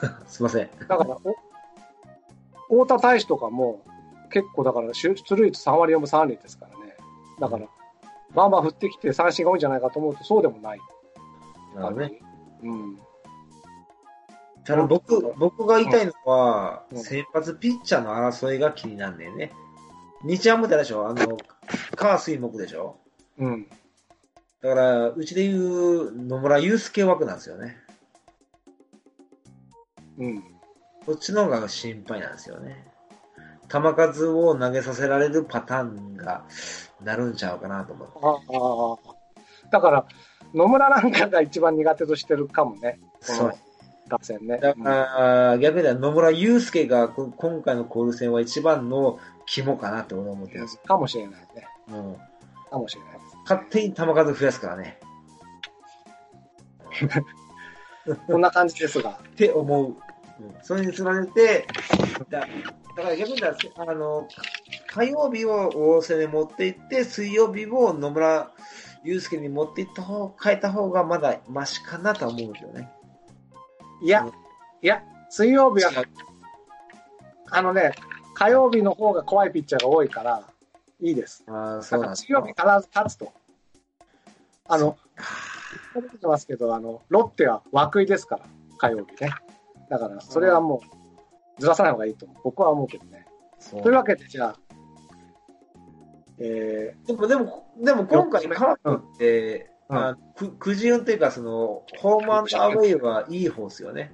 すいません。だから、お太田大使とかも、結構だから、出塁率3割4分3厘ですからね。だから、バンバン振ってきて三振が多いんじゃないかと思うと、そうでもない。なるほどね。うん。ただ僕、僕が言いたいのは、うん先発ピッチャーの争いが気になんねんね。日ハムってあれでしょ？あの、カー水木でしょ？うん。だから、うちで言う野村祐介枠なんですよね。うん。こっちの方が心配なんですよね。球数を投げさせられるパターンがなるんちゃうかなと思って。ああ。だから、野村なんかが一番苦手としてるかもね。そう。打線ね。だから、逆に言野村祐介がこ今回の交流戦は一番の肝かなって俺は思ってるんですよ。かもしれないね。うんかもしれない。勝手に球数増やすからね。こんな感じですが。って思う。それにつられて、だだから逆に言ったら、あの、火曜日を大瀬に持っていって、水曜日を野村祐介に持っていった方、変えた方がまだマシかなと思うんですよね。いや、いや、水曜日は、あのね、火曜日の方が怖いピッチャーが多いから、いいです。あ、そうです水曜日必ず勝つと。あの、出てますけど、あの、ロッテは涌井ですから、火曜日ね。だから、それはもう、ずらさない方がいいと僕は思うけどね。そうというわけで、じゃあ、えでも、でも、でも今回カープって、うんあくくじ運というか、その、ホームアンドアウェイはいい方ですよね。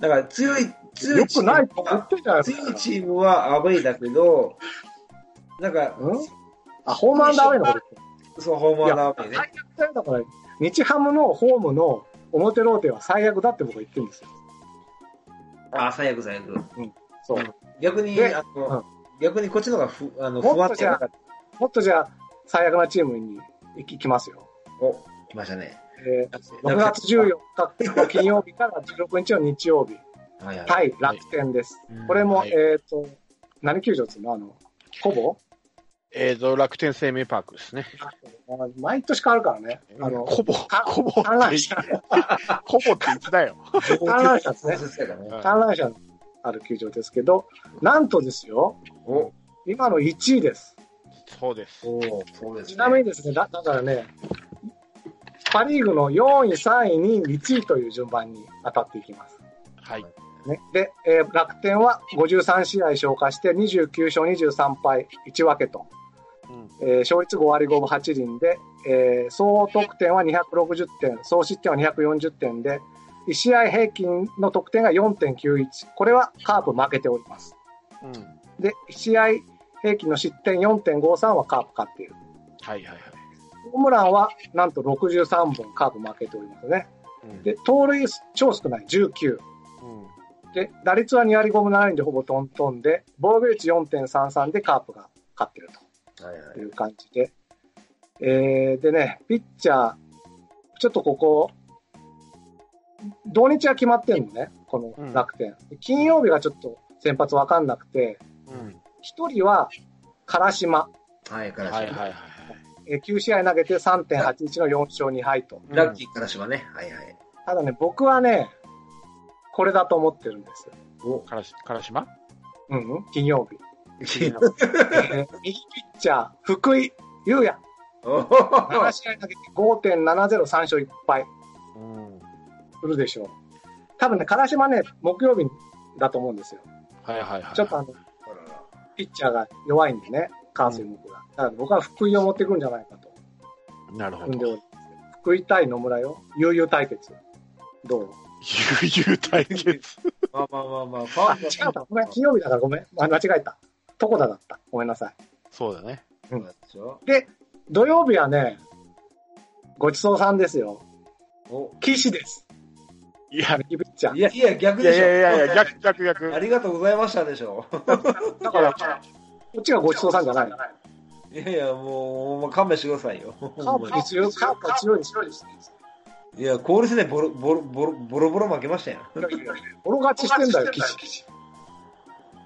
だから強い、ー、強いよくないと言は。強いチームはアウェイだけど、なんか、うん？あ、ホームアンダーウェイのことそう、ホームアンドアウェイね。最悪だよだから、日ハムのホームの表ローテは最悪だって僕は言ってるんですよ。あ、最悪最悪。そう。うん逆に、であの、逆にこっちの方がふ、あの、不もっともっとじゃあ、最悪なチームに行きますよ。た。お、来ましたね。えー6月14日の金曜日から16日の日曜日、はいはい。対楽天です。うんこれも、はいえっ、と、何球場ですの？あの、コボ？えーと、楽天生命パークですね。あ毎年変わるからね。あの、コボ、かコボって観覧車、コボって言ってたよ。観覧車ですね。観覧車のある球場ですけど、なんとですよ、お、今の1位です。そうです。おそうですね。ちなみにですね、だだからね、パ・リーグの4位、3位、2位、1位という順番に当たっていきます。はい。ね、で、えー楽天は53試合消化して29勝23敗1分けと、うんえー勝率5割5分8厘で、えー総得点は260点、総失点は240点で、1試合平均の得点が4.91。これはカープ負けております。うん。で、1試合平均の失点4.53はカープ勝っている。はいはいはい。ホームランはなんと63本カープ負けておりますね。うんで、盗塁超少ない19。うんで、打率は2割5分7厘でほぼトントンで、防御率4.33でカープが勝ってるはいはいという感じで。えー、でね、ピッチャー、ちょっとここ、土日は決まってんのね、この楽天。金曜日がちょっと先発わかんなくて、うん。一人は、唐島。はい、からしはいはい。えー9試合投げて3.81の4勝2敗と。ラッキーからしはね。はいはい。ただね、僕はね、これだと思ってるんです。お、からし、からしまうん、うん、金曜日。右ピッチャー、福井優也。7試合投げて5.70、3勝1敗うん。するでしょう。多分ね、唐島ね、木曜日だと思うんですよ。はいはいはい。ちょっとあの、ピッチャーが弱いんでね、カースイ木が。だから僕は福井を持ってくるんじゃないかとなるほど。福井対野村よ。悠々対決。どう？悠々対決。まあまあまあまあ、フあ、ァン違った。ごめん、金曜日だからごめん。あ間違えた。床田だった。ごめんなさい。そうだね。のでしょで、土曜日はね、ごちそうさんですよ。お、岸です。いや、右ピッチャーい。やいや、逆でしょ。いやいやいや、逆逆逆。ありがとうございましたでしょ。だから、こっちがごちそうさんじゃない。いやいや、もう、もう勘弁してくださいよ。カープに強い、カープは強いです。いや、コールスでボロボロボロボロボロ負けましたよ。ボロ勝ちしてんだよ、岸。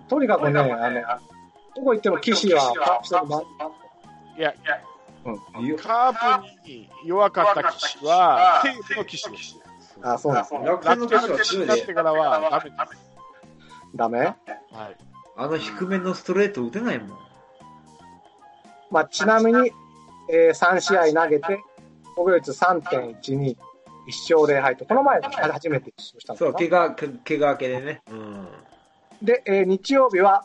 とにかくね、あの、どこ行っても岸は、カープ戦のいや、いやカープに弱かった騎士は、西武の騎士です。そあ、そうなんですね。楽天のになって、からはダメです。ダメ？はい。あの低めのストレート打てないもん。まあ、ちなみに、えー3試合投げて、防御率3.12、1勝0敗と、この前初めて1勝したんそう、ですか怪我、け怪我明けでね。うん。で、えー日曜日は、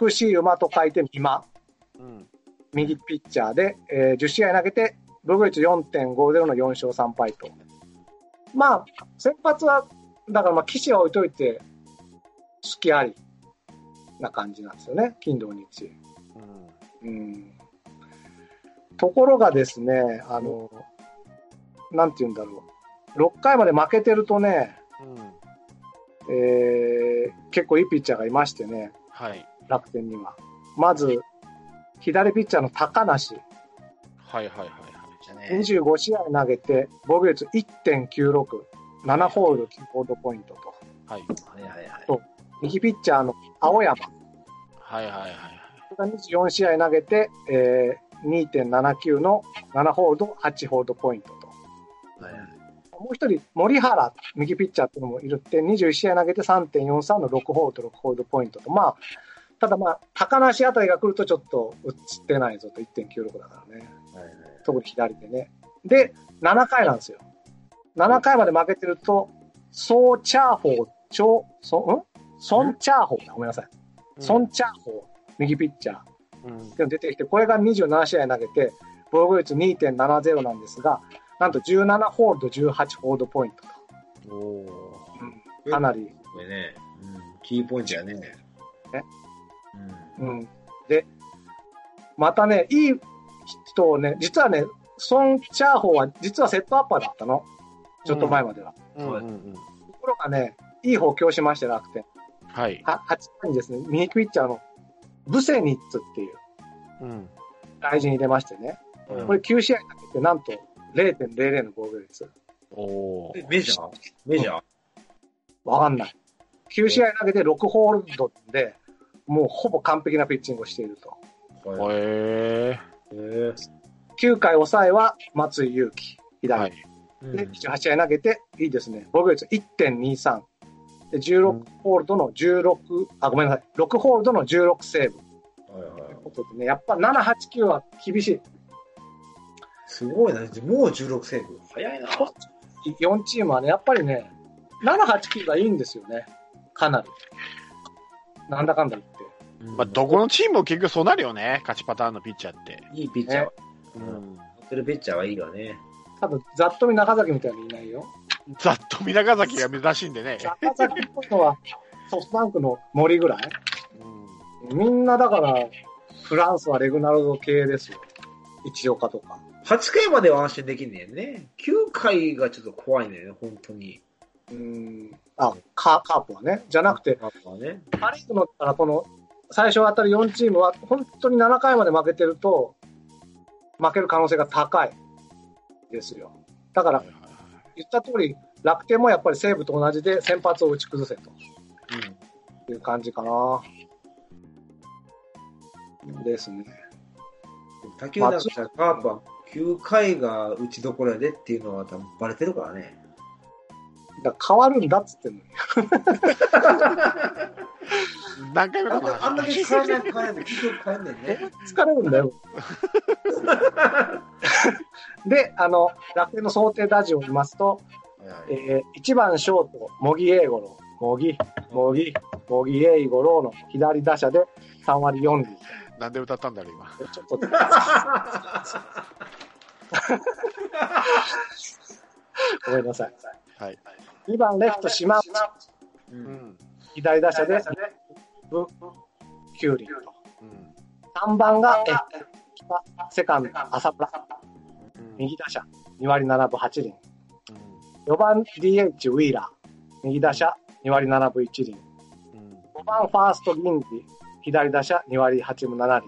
美しい馬と書いて美馬、うん。右ピッチャーで、えー10試合投げて、防御率4.50の4勝3敗と。まあ、先発は、だからまあ、騎士は置いといて、好きありな感じなんですよね、金土日。うん。うん。ところがですね、あの、なんて言うんだろう。6回まで負けてるとね、うん。えー結構いいピッチャーがいましてね、はい。楽天には。まず、左ピッチャーの高梨。はいはいはいはい。じゃね。25試合投げて、防御率1.96、7ホールド、9ホールドポイントと。はい。はいはいはい。右ピッチャーの青山。はいはいはいが24試合投げて、えー、2.79の7ホールド、8ホールドポイントと。はいはいもう一人、森原、右ピッチャーっていうのもいるって、21試合投げて3.43の6ホールド、6ホールドポイントと。まあ、ただまあ、高梨あたりが来るとちょっと打ってないぞと1.96だからね。はいはい特に左でね。で、7回なんですよ。7回まで負けてると、ソーチャーホー、チョ、ソ、ん？ソンチャーホーだ。ごめんなさい。ソンチャーホー、右ピッチャー。うん。っていうの出てきて、これが27試合投げて、防御率2.70なんですが、なんと17ホールド、18ホールドポイントおおと。かなり、これね、うん、キーポイントやね。うん。うん。で、またね、いい人をね、実はね、ソン・チャーホーは実はセットアッパーだったの。ちょっと前までは。ー。うんうんうん。ところがね、いい補強しまして、楽天。はい。は8回にですね、右ピッチャーのブセニッツっていううん。大事に入れましてね。うんこれ9試合投げて、なんと0.00の防御率。おおえメジャー？メジャー？わかんない。9試合投げて6ホールドで、もうほぼ完璧なピッチングをしていると。ー。へへー9回抑えは松井裕樹、え。左。はい。うんで、28試合投げて、いいですね。防御率1.23。で、16ホールドの16、あ、ごめんなさい。6ホールドの16セーブ。はいはいということでね、やっぱ7、8、9は厳しい。すごいな。もう16セーブ。早いな。4チームはね、やっぱりね、7、8、9がいいんですよね。かなり。なんだかんだ言って。まあ、どこのチームも結局そうなるよね。勝ちパターンのピッチャーって。いいピッチャーは。ううん。ん。持ってるピッチャーはいいよね。多分、ざっと見中崎みたいにいないよ。ざっと見長崎が珍しいんでね。中崎っぽいのはソフトバンクの森ぐらい？うん。みんなだから、フランスはレグナルド系ですよ。一岡とか。8回までは安心できんねんね。9回がちょっと怖いね、本当に。うーん。あ、カカープはね。じゃなくて、やっぱね。パ・リーグのからこの最初当たる4チームは本当に7回まで負けてると負ける可能性が高いですよ。だから言った通り楽天もやっぱり西武と同じで先発を打ち崩せという感じかな。ですね。他球団からカープは9回が打ちどころやでっていうのは多分バレてるからね。だ変わるんだっつってんのに。何回目かなあんだけ変えない変えないで、結局変えんねんね。疲れるんだよ。で、あの、楽天の想定打順を見ますと、はいえー、1番ショート、茂木英五郎。茂木、茂木、茂木英五郎の左打者で3割4厘。なんで歌ったんだろう、今。ちょっと、ごめんなさい。はい。2番レフト、島内。ううんん。左打者で、ぶ9厘と。うん。3番が、え、セカンド、浅村。うん右打者、2割7分8厘。うん4番 DH ウィーラー。右打者2割7分1厘。うん5番ファーストギンディ。左打者2割8分7厘。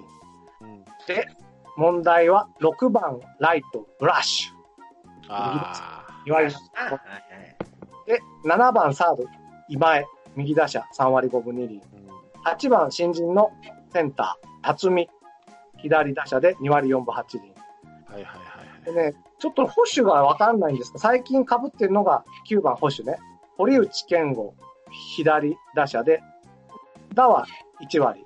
うんで、問題は6番ライトブラッシあュ。2割。はいはいで、7番サード今江。右打者3割5分2厘。ーうん8番新人のセンター辰巳。左打者で2割4分8厘。はいはいはいはい。でね、ちょっと保守がわかんないんですが、最近被ってるのが9番保守ね。堀内健吾、左打者で、打は1割。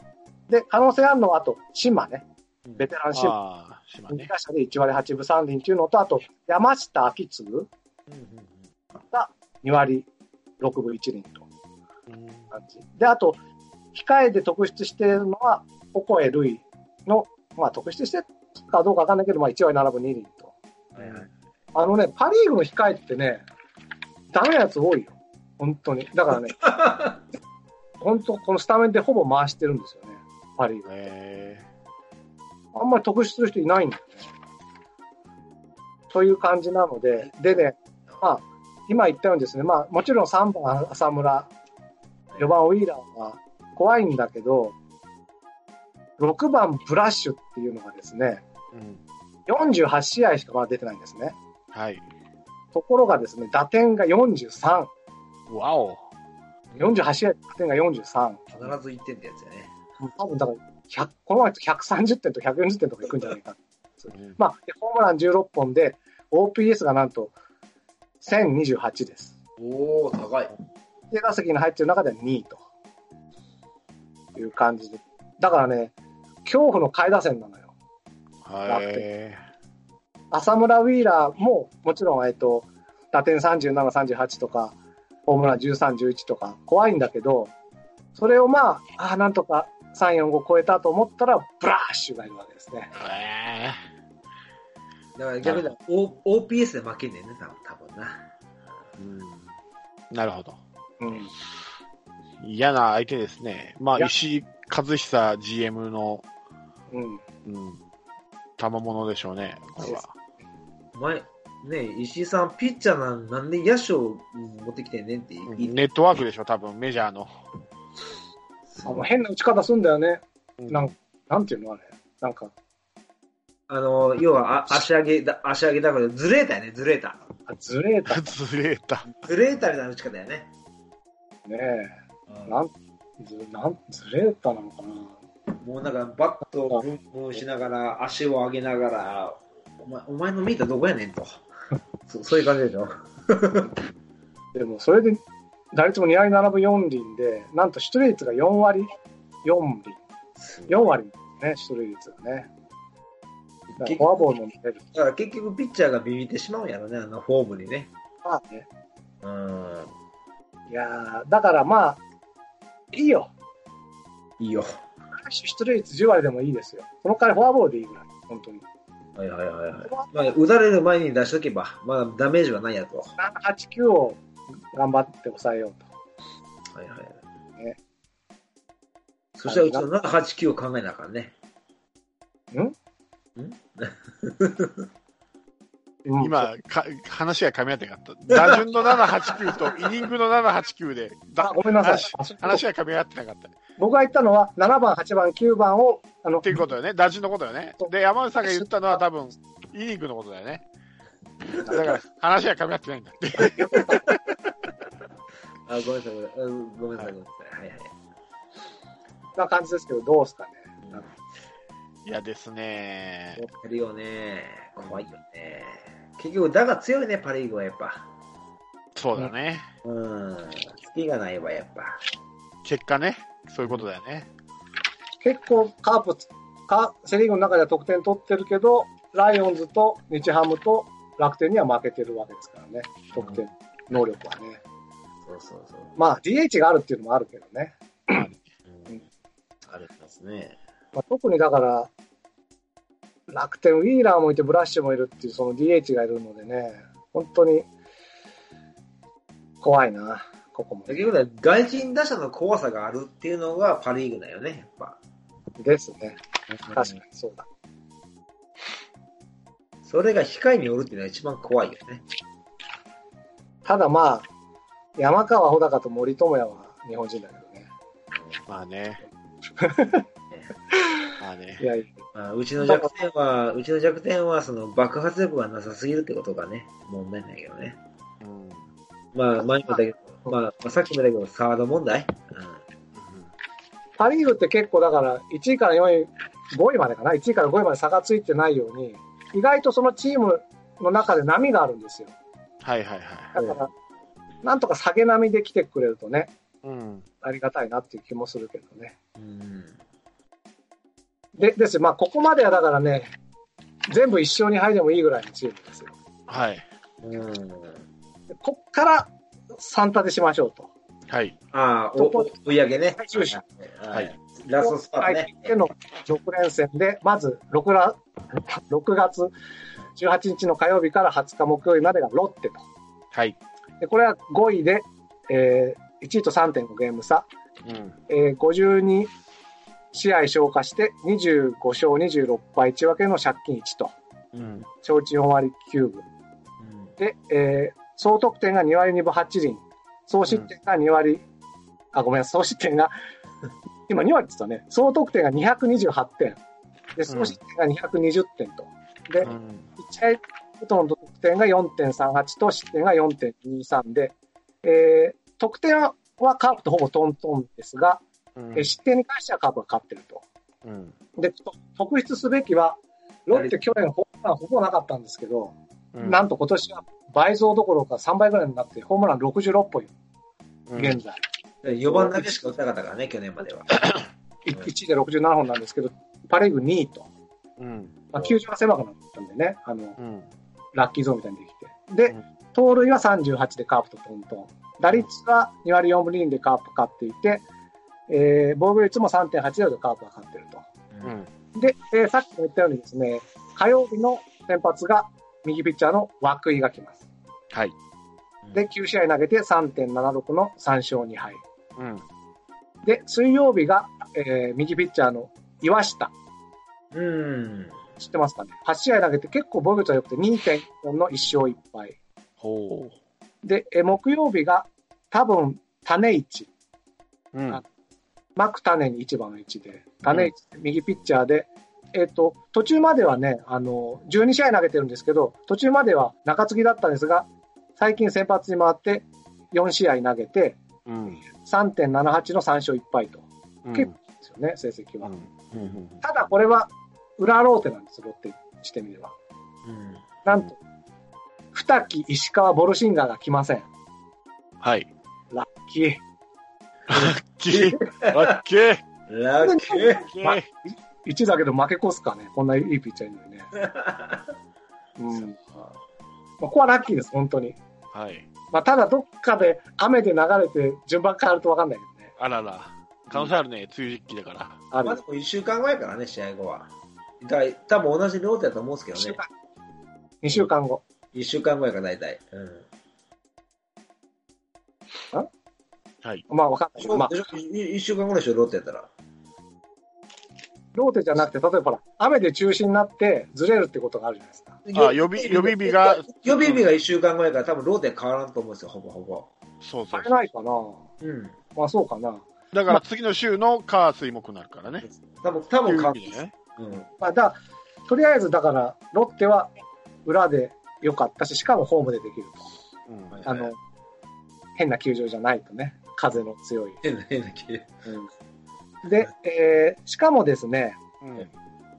で、可能性あるのはあと、島ね。ベテラン島。島2ね。打者で1割8分3厘っていうのと、あと、山下明次が2割6分1厘とうん感じ。で、あと、控えで特筆しているのは、オコエルイの、まあ特筆してるかどうかわかんないけど、まあ1割7分2厘と。はいはいあのね、パリーグの控えってね、ダメなやつ多いよ。本当に。だからね、本当このスタメンでほぼ回してるんですよね。パリーグ。えあんまり特筆する人いないんだよね。という感じなので、でね、まあ、今言ったようにですね、まあ、もちろん3番浅村、4番ウィーラーは怖いんだけど、6番ブラッシュっていうのがですね、ーうん。48試合しかまだ出てないんですね。はい。ところがですね、打点が43。わお。48試合、打点が43。必ず1点ってやつやね。多分だから、100この前と130点と140点とかいくんじゃないか。うんまあ、でホームラン16本で、OPS がなんと1028です。おお高い。で、打席に入ってる中では2位と。いう感じで。だからね、恐怖の下位打線なのよ。はい。浅村ウィーラーも、もちろん、えっと、打点37、38とか、ホームラン13、11とか、怖いんだけど、それをまあ、ああ、なんとか3、4、5超えたと思ったら、ブラッシュがいるわけですね。えだから逆に O- OPS で負けんねんね、多分多分な。ーうん。なるほど。うん。嫌な相手ですね。まあ、石井和久 GM の、うん。うん、賜物でしょうね、これは。前、ね石井さん、ピッチャーなんなんで野手を持ってきてんねんってうんネットワークでしょ、多分、メジャーの。あの変な打ち方すんだよね。うんなんなんていうのあれ。なんか、あの、要はあ足上げだ、足上げだからずれたよね、ずれた。あずれたずれた。ずれたみたいな打ち方やね。ね。なん、ず、なん、ずれたなのかな。もうなんかバットをブンブンしながら、足を上げながら、お前お前のミートどこやねんと。そうそういう感じでしょ。でも、それで、打率も2割7分4厘で、なんと出塁率が4割4厘。4割ね、出塁率がね。フォアボールも見れる。だから結局ピッチャーがビビってしまうんやろね、あのフォームにね。まあね。うん。いやーだからまあ、いいよ。いいよ。出塁率10割でもいいですよ。その代わりフォアボールでいいぐらい。本当に。はいはいはいはい。まあ、打たれる前に出しとけば、まあダメージはないやと。7、8、9を頑張って抑えようと。はいはい。ねそしたらうちの7、8、9を考えなあかんね。うん、今、か話が噛み合ってなかった。打順の789とイニングの789で、だあごめんなさい話。話が噛み合ってなかった。っ僕が言ったのは、7番、8番、9番を、あのて、いうことよね。打順のことよね。で、山内さんが言ったのは多分、イニングのことだよね。だから、話が噛み合ってないんだって。あ、ごめんなさい、ごめんなさい、ごめんなさい。ごめんなさいはいはい。な感じですけど、どうですかね。嫌ですね。やってるよね。怖いよね。結局、だが強いね、パ・リーグはやっぱ。そうだね。うん。隙がないわ、やっぱ。結果ね。そういうことだよね。結構、カープ、かセリーグの中では得点取ってるけど、ライオンズと日ハムと楽天には負けてるわけですからね。得点、能力はね。そうそうそう。まあ、DH があるっていうのもあるけどね。うん。あるんですね。まあ、特にだから、楽天、ウィーラーもいて、ブラッシュもいるっていう、その DH がいるのでね、本当に、怖いな、ここも。結局は外人打者の怖さがあるっていうのがパ・リーグだよね、やっぱ。ですね。確かにそうだ。それが控えにおるっていうのが一番怖いよね。ただまあ、山川穂高と森友哉は日本人だけどね。まあね。まあねい。やいや、まあ、うちの弱点は、うちの弱点は、その爆発力がなさすぎるってことがね、問題なんだけどね。うんまあ、前も言ったけど、まあ、まあ、さっきも言ったけど、サード問題？パ・リーグって結構だから、1位から4位、5位までかな、1位から5位まで差がついてないように、意外とそのチームの中で波があるんですよ。はいはいはい。だから、なんとか下げ波で来てくれるとね、うん。ありがたいなっていう気もするけどね。うん。で、ですよまあ、ここまではだからね、全部一勝に入でもいいぐらいのチームですよ。はい。うん。でこっから3立てしましょうと。はい。ああ、おお追い上げね。はい終始ははいい。ラストスパートね。での6連戦で、まず 6, ら6月18日の火曜日から20日木曜日までがロッテと。はい。でこれは5位で、えー1位と3.5ゲーム差。うん。えー52試合消化して25勝26敗1分けの借金1と。うん。小地4割9分。で、えー総得点が2割2分8厘。総失点が2割、あ、ごめんなさい、総失点が、今2割って言ったね。総得点が228点。で、総失点が220点と。で、うん。1試合ごとの得点が4.38と失点が4.23で、えー得点はカープとほぼトントンですが、うんえー失点に関してはカープが勝ってると。うん。で、と特筆すべきは、ロッテ去年ホームランほぼなかったんですけど、うんなんと今年は倍増どころか3倍ぐらいになって、ホームラン66本、現在。4番だけしか打ってなかったからね、去年までは。1位で67本なんですけど、パレーグ2位と。うん。まあ、球場が狭くなったんでね、あの、うん。ラッキーゾーンみたいにできて。でうん、盗塁は38でカープとトントン。打率は2割4分2厘でカープ勝っていて、えー、防御率も3.8でカープが勝ってると。うん。で、えーさっきも言ったようにですね、火曜日の先発が右ピッチャーの涌井が来ます。はい。で、9試合投げて3.76の3勝2敗。うん。で、水曜日が、えー右ピッチャーの岩下。うん。知ってますかね ?8 試合投げて結構防御率は良くて2.4の1勝1敗。ほで、えー木曜日が多分種市。う。うん。あマク種に1番の1で、種市、右ピッチャーで、えっ、と、途中まではね、あの、12試合投げてるんですけど、途中までは中継ぎだったんですが、最近先発に回って4試合投げて、うん。3.78の3勝1敗と。うん。結構ですよね、成績は。うん。うん。ただこれは裏ローテなんです、ロッテしてみれば。うん。なんと、二木、石川、ボルシンガーが来ません。はい。ラッキー。ラッキー。ラッキー。ラッキー。ラッキー。1だけど負け越すかね。こんないいピッチャーいるのにね。うん。まあ、ここはラッキーです、本当に。はい。まあ、ただどっかで雨で流れて順番変わると分かんないけどね。あらら。可能性あるね、梅雨時期だから。あるまあで。も1週間後やからね、試合後は。だ多分同じローテだと思うんですけどね。2週間後。1週間後やから大体。うん。はい。まあ分かんないけど。まあ、1週間後でしょ、ローテやったら。ローテじゃなくて、例えばほら、雨で中止になってずれるってことがあるじゃないですか。あ予備予備日が予備日が1週間後やから多分ローテ変わらんと思うんですよ、ほぼほぼ。そうそうされ。ないかなうん。まあそうかな。だから次の週の火水木になるからね。多分、多分変わっていう意味でね。うん。まあだとりあえずだから、ロッテは裏で良かったし、しかもホームでできると。うんはいあの、変な球場じゃないとね、風の強い。変な、変な気うん、で、えーしかもですね、うん。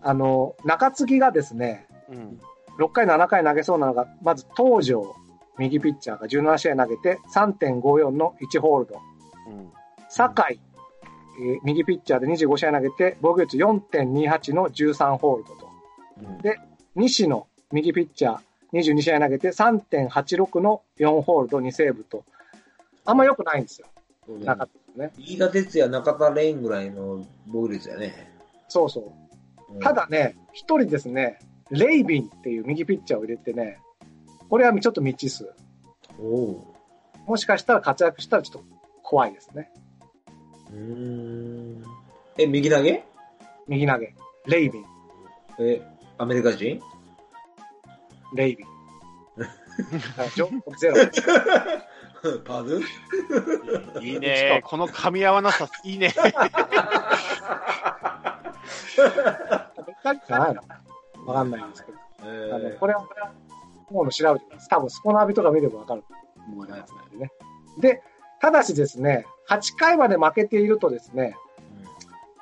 あの、中継ぎがですね、うん。6回、7回投げそうなのが、まず東條、右ピッチャーが17試合投げて3.54の1ホールド。うん。酒井、えー右ピッチャーで25試合投げて、防御率4.28の13ホールドと。うんで西野、右ピッチャー、22試合投げて3.86の4ホールド2セーブと。あんま良くないんですよ。うんなかったね。飯田哲也、中田レインぐらいの防御率やね。そうそう。うんた、だね、一人ですね、レイビンっていう右ピッチャーを入れてね、これはちょっと未知数。おおもしかしたら活躍したらちょっと怖いですね。う。ん。え、右投げ？右投げ。レイビン、え、アメリカ人？レイビン。ゼロ。パズいいね。この噛み合わなさ、いいね。じゃないのわかんないんですけど。えあのこれは、もう調べてください。多分、スポナビとか見ればわかると思いますのでね。で、ただしですね、8回まで負けているとですね、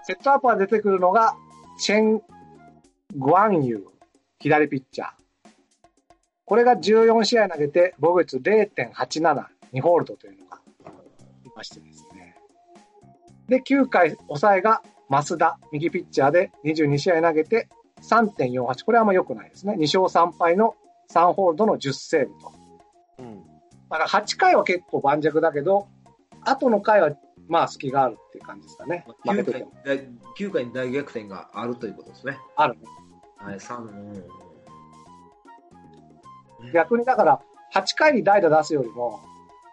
セットアッパー出てくるのが、チェン・グワンユー、左ピッチャー。これが14試合投げて、防御率0.87、2ホールドというのがいましてですね。で、9回抑えが増田、右ピッチャーで22試合投げて3.48。これはあんま良くないですね。2勝3敗の3ホールドの10セーブと。うん。だから8回は結構盤石だけど、後の回はまあ隙があるっていう感じですかね。負け9回てても。大9回に大逆転があるということですね。あるね。はい、3、うん。逆にだから、8回に代打出すよりも、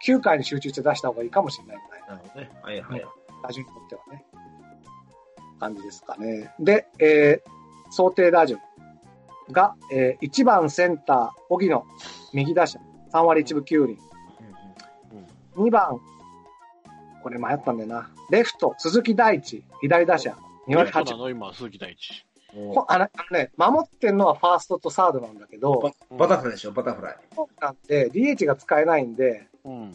9回に集中して出した方がいいかもしれないぐらい。なるほどね。はいはい。打順にとってはね。感じですかね。で、えー、想定打順が、えー、1番センター、荻野、右打者、3割1分9厘。2番、これ迷ったんだよな。レフト、鈴木大地、左打者、2割8レフトなの？今、鈴木大地。あのあのね、守ってんのはファーストとサードなんだけど、バタフライでしょ、バタフライ。なんで、DH が使えないんで、うん。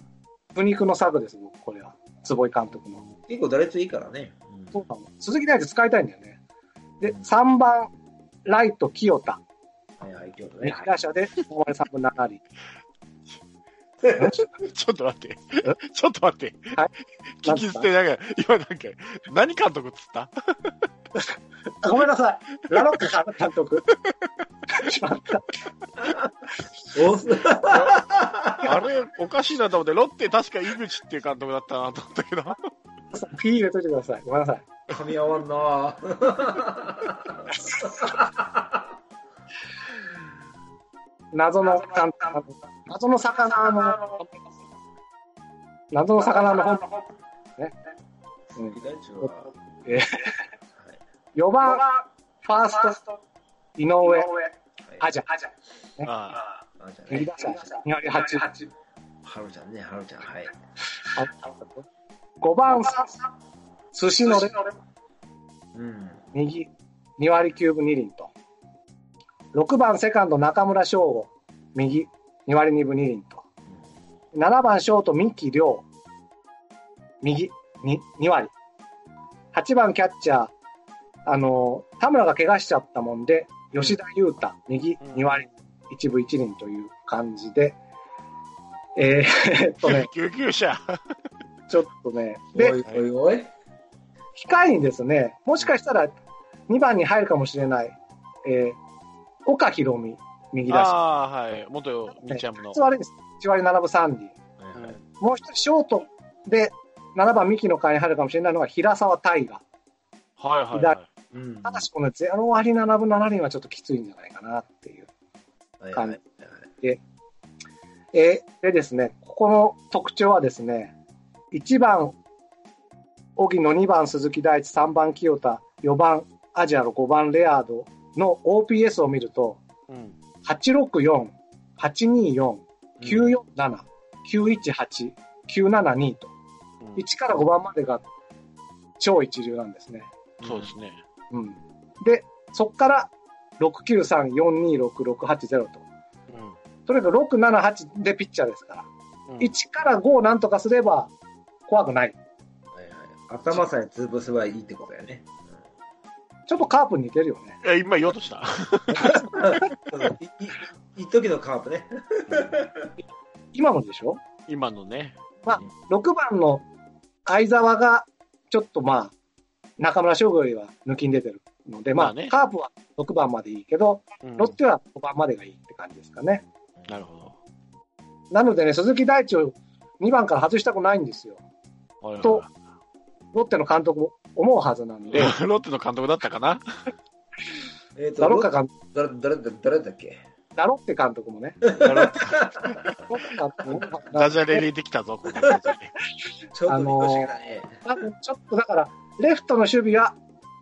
苦肉の策です、僕、これは。坪井監督の。結構打率いいからね。うんそうなの。鈴木大地使いたいんだよね。で、3番、ライト、清田。はいはい、京都ね右。打者で、4割3分7厘。ちょっと待って。ちょっと待って。はい聞き捨て、なんか、今なんか、何監督っつった？あ ごめんなさい。ラロック監督。しまった。おあれ、おかしいなと思って、ロッテ確か井口っていう監督だったなと思ったけど。ピー入れといてください。ごめんなさい。噛み合わんな謎の謎の魚の、謎の魚の本。ね。うん左中はえー4番、ファースト、井上、はいアジャ。ああじゃあね右打者、2割8。はるちゃんね、はるちゃん。はい。5番、寿司のれ、うん。右、2割9分2厘と。6番、セカンド、中村翔吾、右、2割2分2厘と。7番、ショート、三木亮、右、2, 2割。8番、キャッチャー、あの、田村が怪我しちゃったもんで、吉田裕太、右、2割。1分1厘という感じで、えー、えっとあね。救急車。ちょっとね、でお、いおいおい。控えにですね、もしかしたら2番に入るかもしれない、えー、岡博美、右打者。ああ、はい。元日ハムの1。割です。1割7分3厘。はいはいもう一人ショートで7番三木の会に入るかもしれないのが平沢大河。はいはいはい。うん。ただしこの0割7分7厘はちょっときついんじゃないかなっていう。はいはいはいえーでですね、ここの特徴はですね、1番、荻野、2番、鈴木大地、3番、清田、4番、アジアの5番、レアードの OPS を見ると、うん。864、824、947、918、972と、うん1から5番までが超一流なんですね。そうですね。うん。で、そっから693、426、680と。とにかく6、7、8でピッチャーですから。うん。1から5なんとかすれば怖くない。はいはい頭さえ潰せばいいってことやね。ちょっとカープに似てるよね。え、今言おうとした？一時のカープね。今もでしょ？今のね。?6 番の相沢が、ちょっとまあ、中村翔吾よりは抜きに出てるので、まあ、まあねカープは6番までいいけど、うんロッテは5番までがいいって感じですかね。なるほなのでね、鈴木大地を2番から外したくないんですよ。とロッテの監督も思うはずなんで、ロッテの監督だったかな？えっと、ダロッカ監督、誰、誰、誰だっけ？ダロッテ監督もね、ロッテロッテ監督もダジャレ入れてきたぞ、このダジャレちょっと見越しがね。多分ちょっとだから、レフトの守備は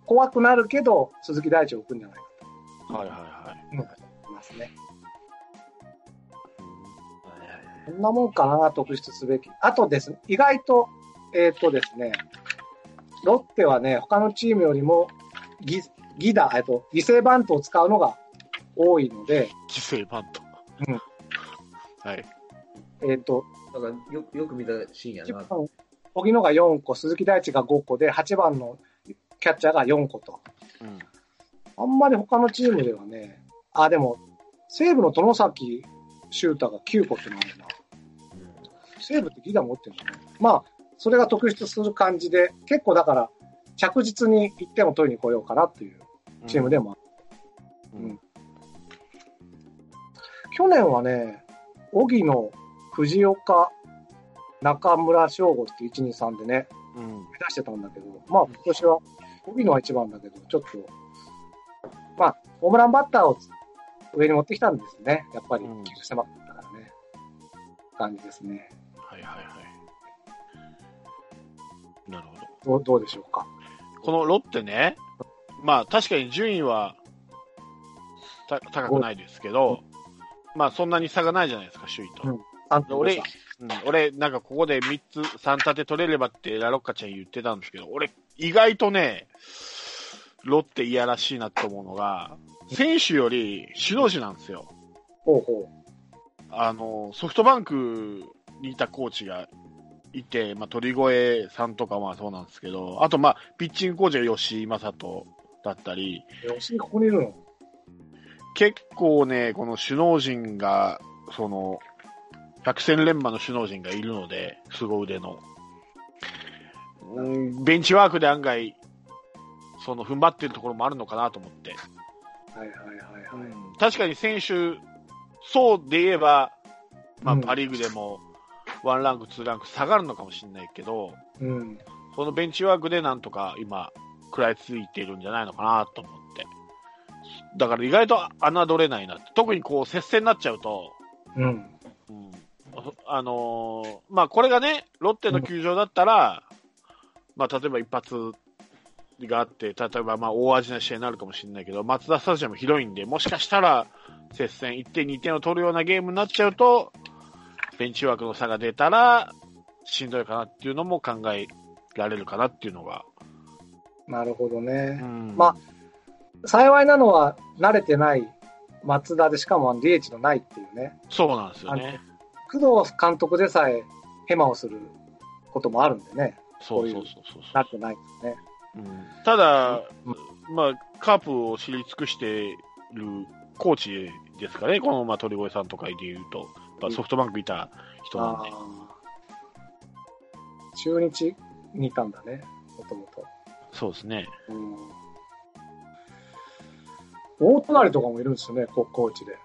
怖くなるけど、鈴木大地を置くんじゃないかはいはいはい。と思いますね。はいはい。こんなもんかな、特筆すべき。あとですね、意外と、えっ、とですね、ロッテはね、他のチームよりもギ、ギダ、えっと、犠牲バントを使うのが多いので、犠牲バント。うんはい。えっ、と、だからよよく見たシーンや1な。番、荻野が4個、鈴木大地が5個で、8番のキャッチャーが4個と。うん。あんまり他のチームではね、あ、でも、西武の殿崎シューターが9個ってのあるな。西武ってギガ持ってるんだね。まあ、それが特筆する感じで、結構だから、着実に1点を取りに来ようかなっていうチームでもある。うん去年はね、荻野、藤岡、中村翔吾って1、2、3でね、うん。目指してたんだけど、まあ今年は、荻野は一番だけど、ちょっと、まあ、ホームランバッターを上に持ってきたんですね。やっぱり、うん球狭かったからね。感じですね。はいはいはい。なるほど。どうどうでしょうか？このロッテね、まあ確かに順位はた高くないですけど、まあそんなに差がないじゃないですか、首位と。うん3点俺差、うん、俺、なんかここで3つ、3立て取れればってラロッカちゃん言ってたんですけど、俺、意外とね、ロッテいやらしいなと思うのが、選手より首脳陣なんですよ。ほうほあの、ソフトバンクにいたコーチがいて、まあ、鳥越さんとかまあそうなんですけど、あとまあ、ピッチングコーチが吉井正人だったり、う。吉井ここにいるの？結構ね、この首脳陣が、その、百戦錬磨の首脳陣がいるので、凄腕の。うん、ベンチワークで案外、その、踏ん張ってるところもあるのかなと思って。はいはいはいはい。確かに選手、そうで言えば、まあ、うんパ・リーグでも、ワンランク、ツーランク下がるのかもしれないけど、うん。そのベンチワークでなんとか今、食らいついてるんじゃないのかなと思って。だから意外と侮れないなって。特にこう、接戦になっちゃうと、うん。うんあのーまあ、これがね、ロッテの球場だったら、まあ、例えば一発があって、例えばまあ大味な試合になるかもしれないけど、マツダスタジアム広いんで、もしかしたら接戦、1点、2点を取るようなゲームになっちゃうと、ベンチ枠の差が出たら、しんどいかなっていうのも考えられるかなっていうのが。なるほどね。うんま幸いなのは、慣れてない松田で、しかも DH のないっていうね。そうなんですよね。工藤監督でさえヘマをすることもあるんでね。そうそうそうそうなってないですね。うんただう、まあ、カープを知り尽くしているコーチですかね、この、まあ、鳥越さんとかで言うと、まあ、ソフトバンクいた人なんで。中日にいたんだね、もともと。そうですね。うん大隣とかもいるんですよね、ココーチで。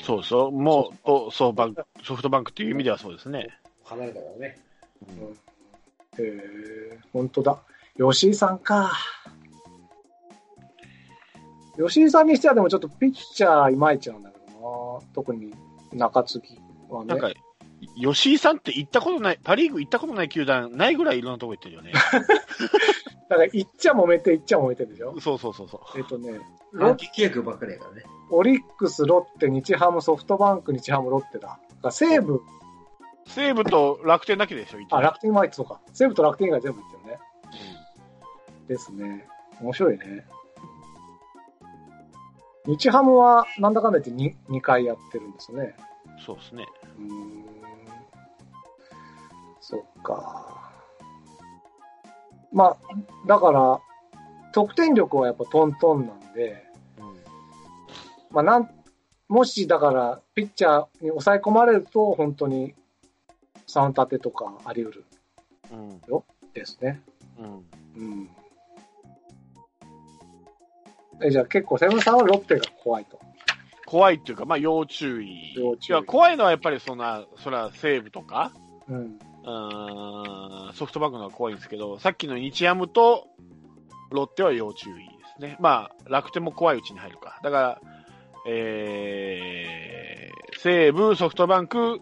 そうですよ。もう、とソフトバンク、ソフトバンクっていう意味ではそうですね。離れたからね。うんへえ、本当だ。吉井さんか。吉井さんにしてはでもちょっとピッチャーいまいちなんだけどな。特に中継ぎはね。なんか、吉井さんって行ったことない、パ・リーグ行ったことない球団ないぐらいいろんなとこ行ってるよね。だから、いっちゃ揉めて、いっちゃ揉めてるでしょ？そうそうそうそう。えっとね、ロ短期契約ばっかりやからね。オリックス、ロッテ、日ハム、ソフトバンク、日ハム、ロッテだ。だから西武、西武と楽天だけでしょ、行ってあ、る楽天はそうか。西武と楽天以外全部いってるね。ですね。面白いね。日ハムはなんだかんだ言って 2, 2回やってるんですね。うんそうですね。うーん。そっか。まあ、だから、得点力はやっぱトントンなんで、うんまあなん、もしだから、ピッチャーに抑え込まれると、本当に3立てとかあり得るうん。ですね。うん。うん。え、じゃあ結構、セブンさんはロッテが怖いと。怖いっていうか、まあ、要注意。要注意いや、怖いのはやっぱりそんな、そら、西武とか、うん。うーんソフトバンクの方が怖いんですけど、さっきの日ハムとロッテは要注意ですね。まあ、楽天も怖いうちに入るか。だから、えー、西武、ソフトバンク、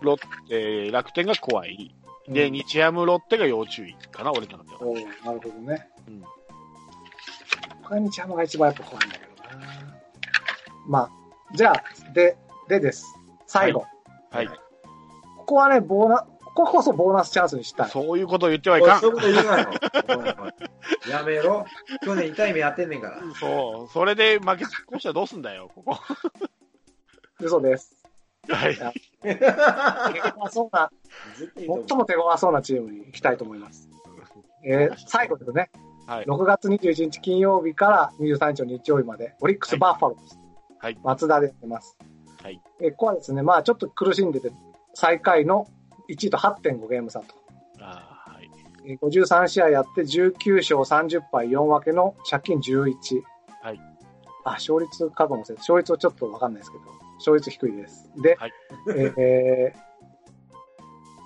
ロッえー楽天が怖い。で、うん日ハム、ロッテが要注意かな、俺の中では。なるほどね。うん他に日ハムが一番やっぱ怖いんだけどな。まあ、じゃあ、で、でです。最後。はい。ここはね、ボーナ、こここそボーナスチャンスにしたい。そういうことを言ってはいかんそう。いうこと言うなよ。やめろ。去年痛い目やってんねんから。そう。それで負け越したらどうすんだよ、ここ。嘘です。はい。手強そうな、最も手強そうなチームに行きたいと思います。えー最後ですね。はい。6月21日金曜日から23日の日曜日まで、オリックスバッファローズ。はい松田でやってます。はい。えここはですね、まあちょっと苦しんでて、最下位の1位と8.5ゲーム差と。ああ、はい。えー53試合やって19勝30敗4分けの借金11。はい。あ、勝率過去のせい。勝率はちょっとわかんないですけど、勝率低いです。で、はいえー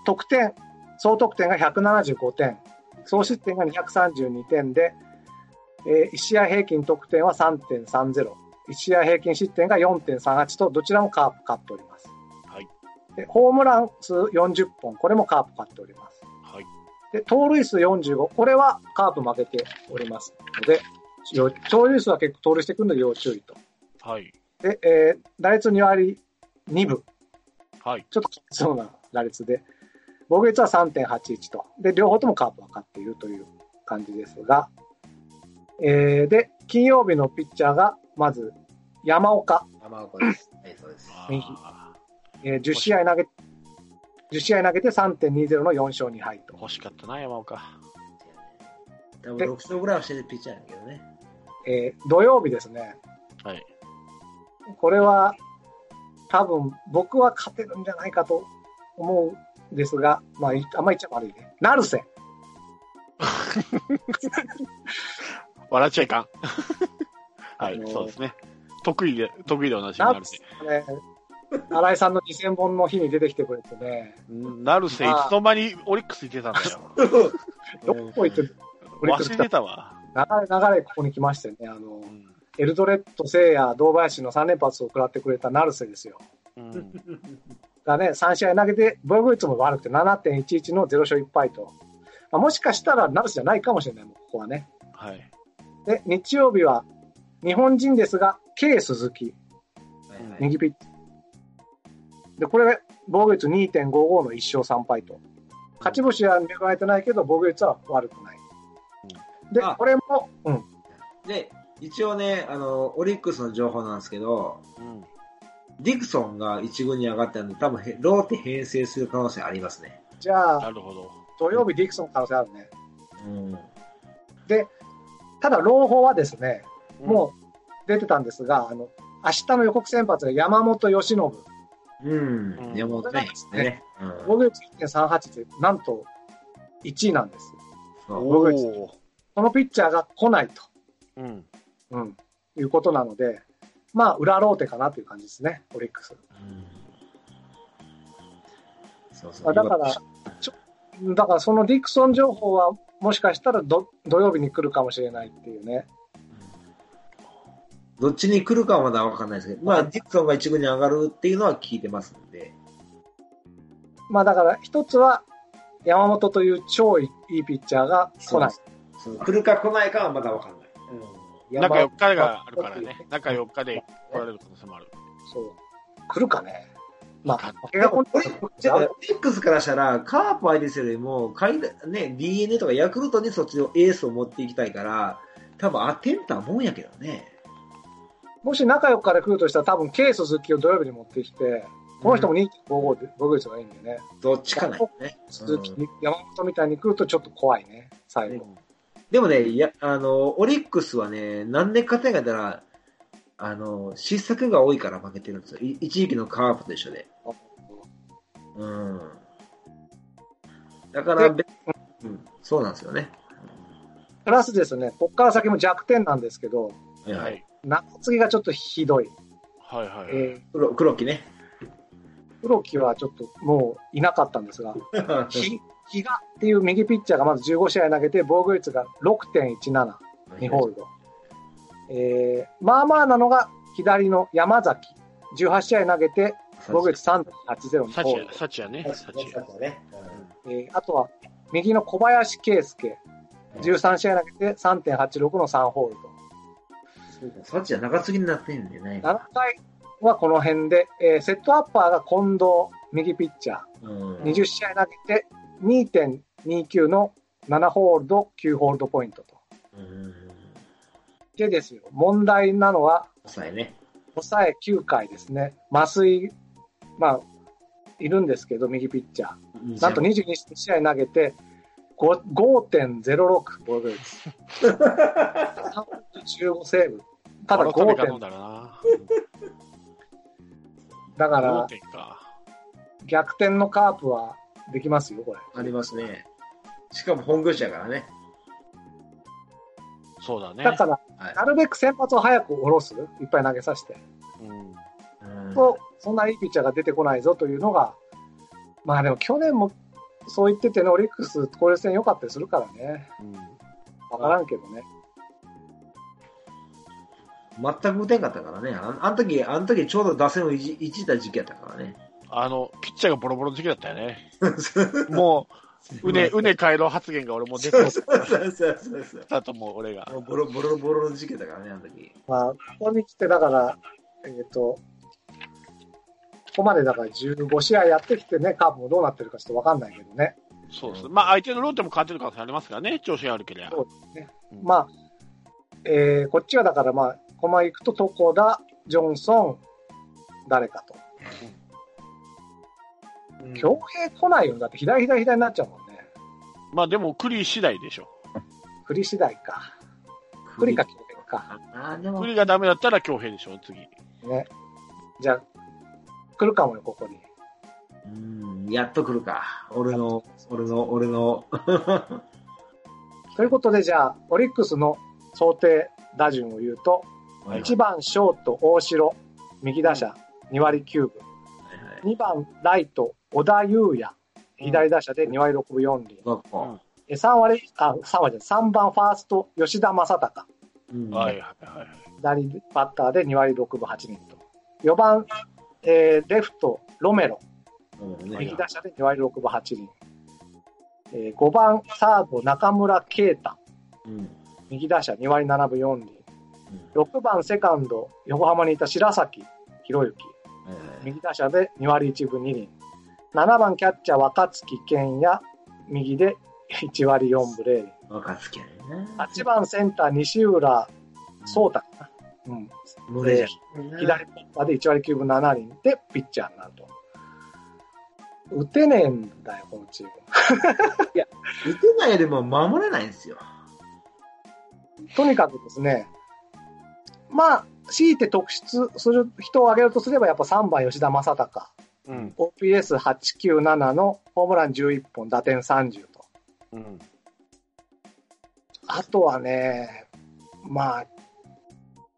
得点、総得点が175点、総失点が232点で、え1試合平均得点は3.30、1試合平均失点が4.38と、どちらもカープ勝っております。はい。で、ホームラン数40本、これもカープ勝っております。はい。で、盗塁数45、これはカープ負けておりますので、要盗塁数は結構盗塁してくるので要注意と。はい。で、えー打率2割2分、はい。ちょっときつそうな打率で、防御率は3.81と。で、両方ともカープ分かっているという感じですが、えーで、金曜日のピッチャーが、まず、山岡、山岡です。はい、そうです。えー10試合投げ、10試合投げて3.20の4勝2敗とー。欲しかったな、山岡。多分6勝ぐらいはしてるピッチャーやけどね。えー土曜日ですね、はい。これは、多分僕は勝てるんじゃないかと思うんですが、まあ、いあんまり言っちゃ悪いね。成瀬。笑っちゃいかん。はい、あのーそうですね。得意で、得意で同じになる成瀬ね、新井さんの2000本の日に出てきてくれてね。なるせ、いつの間にオリックス行ってたんだよ。どこ行ってる忘れてたわ。流れ流れここに来ましてね、あのう、ん。エルドレッド、聖夜、堂林の3連発を食らってくれた成瀬ですよ。うん、がね、3試合投げて、防御率も悪くて7.11の0勝1敗と。まあ、もしかしたら成瀬じゃないかもしれない、もうここはね。はい。で、日曜日は、日本人ですが、K 鈴木、はいはい右ピッチ。で、これ、防御率2.55の1勝3敗と。勝ち星は恵まれてないけど、防御率は悪くない。であ、これも、うん、で、一応ね、あの、オリックスの情報なんですけど、うん。ディクソンが一軍に上がったんで、多分へローテ編成する可能性ありますね。じゃあ、なるほど。土曜日ディクソンの可能性あるね。うん。ただ、朗報はですね、うんもう出てたんですが、あの、明日の予告先発が山本由伸。うん。うん山本ね。ね。うん。防御率1.38で、なんと1位なんです。そうお僕ーこのピッチャーが来ないと、うん。うん、いうことなので、まあ、裏ローテかなという感じですね、オリックス。うんそうそう。あだから、ちょだからそのディクソン情報は、もしかしたらど土曜日に来るかもしれないっていうね。どっちに来るかはまだわかんないですけど、まあ、ディクソンが一軍に上がるっていうのは聞いてますんで。まあだから、一つは山本という超いいピッチャーが来ない。そう来るか来ないかはまだわかんない。うん。中山4日があるからね。中4日で来られる可能性もある。そう。来るかね。まあ、勝怪我こじゃあ、オリックスからしたら、カープ相手するよりも、かいね、DNA とかヤクルトにそっちのエースを持っていきたいから、多分当てんたもんやけどね。もし仲良くから来るとしたら多分ケース鈴木を土曜日に持ってきて、この人も2.55で防御率がいいんでね。どっちかないね。鈴木うん、山本みたいに来るとちょっと怖いね、最後。でもね、いや、あの、オリックスはね、なんで勝てんかったら、あの、失策が多いから負けてるんですよ。い一時期のカープと一緒で。うん。だから、べうん、そうなんですよね。プラスですね、こっから先も弱点なんですけど、はいは。はいい。中継ぎがちょっとひどい。はいはいはい。え黒黒木ね。ー、黒木はちょっともういなかったんですが、ひ比嘉っていう右ピッチャーがまず15試合投げて、防御率が6.17、2ホールド。えー、まあまあなのが左の山崎、18試合投げて、防御率3.80、2サチヤホール、サチヤね。サチヤ。ね。ド。えー、あとは右の小林圭介、13試合投げて3.86の3ホールド。そうかサッチは中継ぎになってんだよね。7回はこの辺で、えーセットアッパーが近藤、右ピッチャー、うん20試合投げて2.29の7ホールド、9ホールドポイントと。うん。でですよ、問題なのは、抑えね。抑え9回ですね。麻酔、まあ、いるんですけど、右ピッチャー。なんと22試合投げて、5 5.06防御率。315 セーブ。ただバロ食べか飲ん5.6だ。だからか。逆転のカープはできますよ、これ。ありますね。しかも本拠地やからね。そうだね。だから、はいなるべく先発を早く下ろす？いっぱい投げさせて。うん。うんと、そんないいピッチャーが出てこないぞというのが、まあでも去年もそう言っててね、オリックス、交流戦良かったりするからね。うんわからんけどね。全く打てんかったからね。ああの時、あの時ちょうど打線をいじいじった時期やったからね。あの、ピッチャーがボロボロの時期だったよね。もう、うね、うね回路発言が俺もう出てそうそうそうそうそう。たと思う、俺が。もうボロボロボロの時期だからね、あの時。まあ、ここに来て、だから、えっ、と、ここまでだから15試合やってきてね、カープもどうなってるかちょっとわかんないけどね。そうですね。まあ、相手のローテも変わってる可能性ありますからね、調子が悪ければ。そうですね。うんまあ、えーこっちはだからまあ、このまま行くと床田、ジョンソン、誰かと。強兵来ないよ。だって左左左になっちゃうもんね。まあ、でも、栗次第でしょ。栗次第か。栗か強兵か。栗がダメだったら強兵でしょ、次。ね。じゃあ、来るかもよ、ここに。うん、やっと来るか。俺の、俺の、俺の。ということで、じゃあ、オリックスの想定打順を言うと、1番ショート大城、右打者2割9分。2番ライト小田裕也、左打者で2割6分4厘。学校。え3割、あ、3割じゃない3番ファースト吉田正尚、うんはいはいはい。左バッターで2割6分8厘と。4番、えーレフトロメロ、うんね右打者で2割6分8厘。えー5番サード中村啓太、うん右打者2割7分4厘。6番セカンド、横浜にいた白崎博之、右打者で2割1分2厘。7番キャッチャー若月健也、右で1割4分0厘。若月やね8番センター西浦壮太かな。うん。無礼。左ピッチャーで1割9分7厘でピッチャーになると。打てねえんだよ、このチーム。打てないよりも守れないんですよ。とにかくですね、まあ、強いて特出する人を挙げるとすれば、やっぱ3番吉田正尚。うん。OPS897 のホームラン11本、打点30と。うん。あとはね、まあ、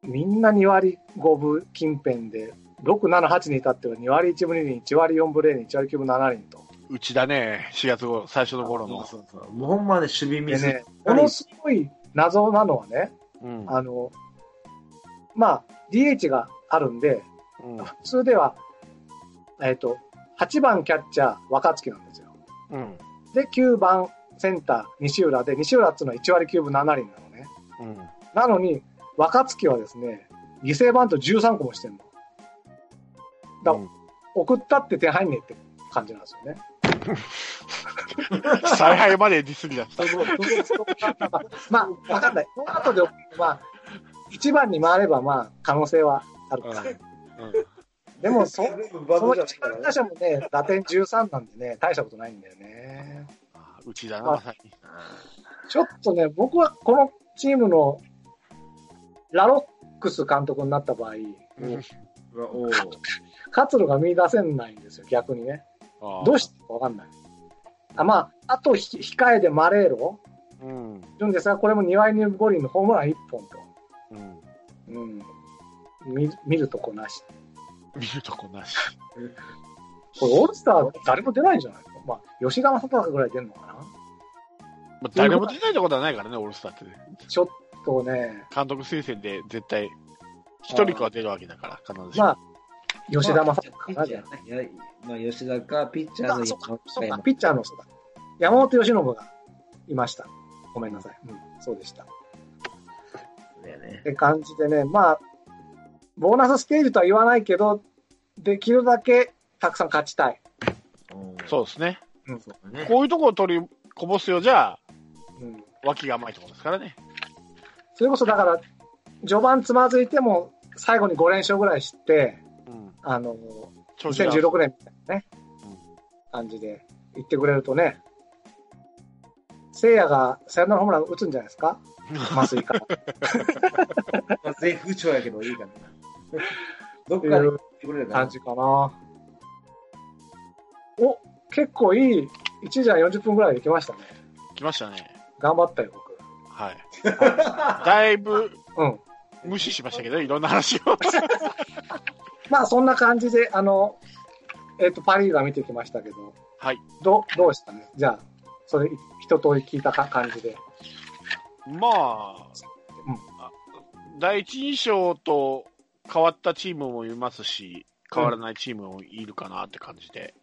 みんな2割5分近辺で、6、7、8に至っては2割1分2厘、1割4分0厘、1割9分7厘と。うちだね、4月頃、最初の頃の。そうそうそうもうほんまね、守備ミス。でね、ものすごい謎なのはね、うん。あの、まあ、DH があるんで、うん普通では、えっ、と、8番キャッチャー、若月なんですよ。うん。で、9番センター、西浦で、西浦っていうのは1割9分7厘なのね。うん。なのに、若月はですね、犠牲バント13個もしてんの。だうん送ったって点入んねえって感じなんですよね。采配までディスりだした。まあ、わかんない。その後で、まあ、1番に回れば、まあ、可能性はあるか。でも、そ、その1番打者もね、打点13なんでね、大したことないんだよね。うちだな、まさに。ちょっとね、僕はこのチームのラロックス監督になった場合、おー活路が見出せないんですよ、逆にね。どうしてかわかんない。あまあ、あとひ控えでマレーロうん。いるんですが、これも2割2分5厘のホームラン1本と。うん。うん。見見るとこなし。見るとこなし。これオールスター誰も出ないんじゃないの？まあ、吉田正尚ぐらい出るのかな？まあ、誰も出ないってことはないからね、オールスターってね。ちょっとね、監督推薦で絶対、一人かは出るわけだから、必ずしも。まあ、吉田正尚まあ、吉田か、ピッチャーあ。のあ、そうか、そうか、ピッチャーの人だ。山本由伸がいました。ごめんなさい。うん、そうでした。っだよね。て感じでね、まあ、ボーナスステージとは言わないけど、できるだけたくさん勝ちたい。そうですね。うん。そうだね。こういうところを取りこぼすようじゃ、うん。脇が甘いところですからね。それこそだから、序盤つまずいても、最後に5連勝ぐらいして、うん。あの、調子が2016年みたいなねうん、感じで言ってくれるとね、聖夜がサヨナラホームラン打つんじゃないですか麻酔から。まあ、絶不調やけどいいかな。どっかでうくれるかな。感じかな。お、結構いい、1時間40分ぐらいできましたね。来ましたね。頑張ったよ、僕。はい。だいぶうん。無視しましたけど、いろんな話を。まあ、そんな感じで、あの、えっ、と、パリーガー見てきましたけど、はい。どう、どうしたね？じゃあ、それ、一通り聞いたか感じで。まあ、あ第一印象と変わったチームもいますし、変わらないチームもいるかなって感じで、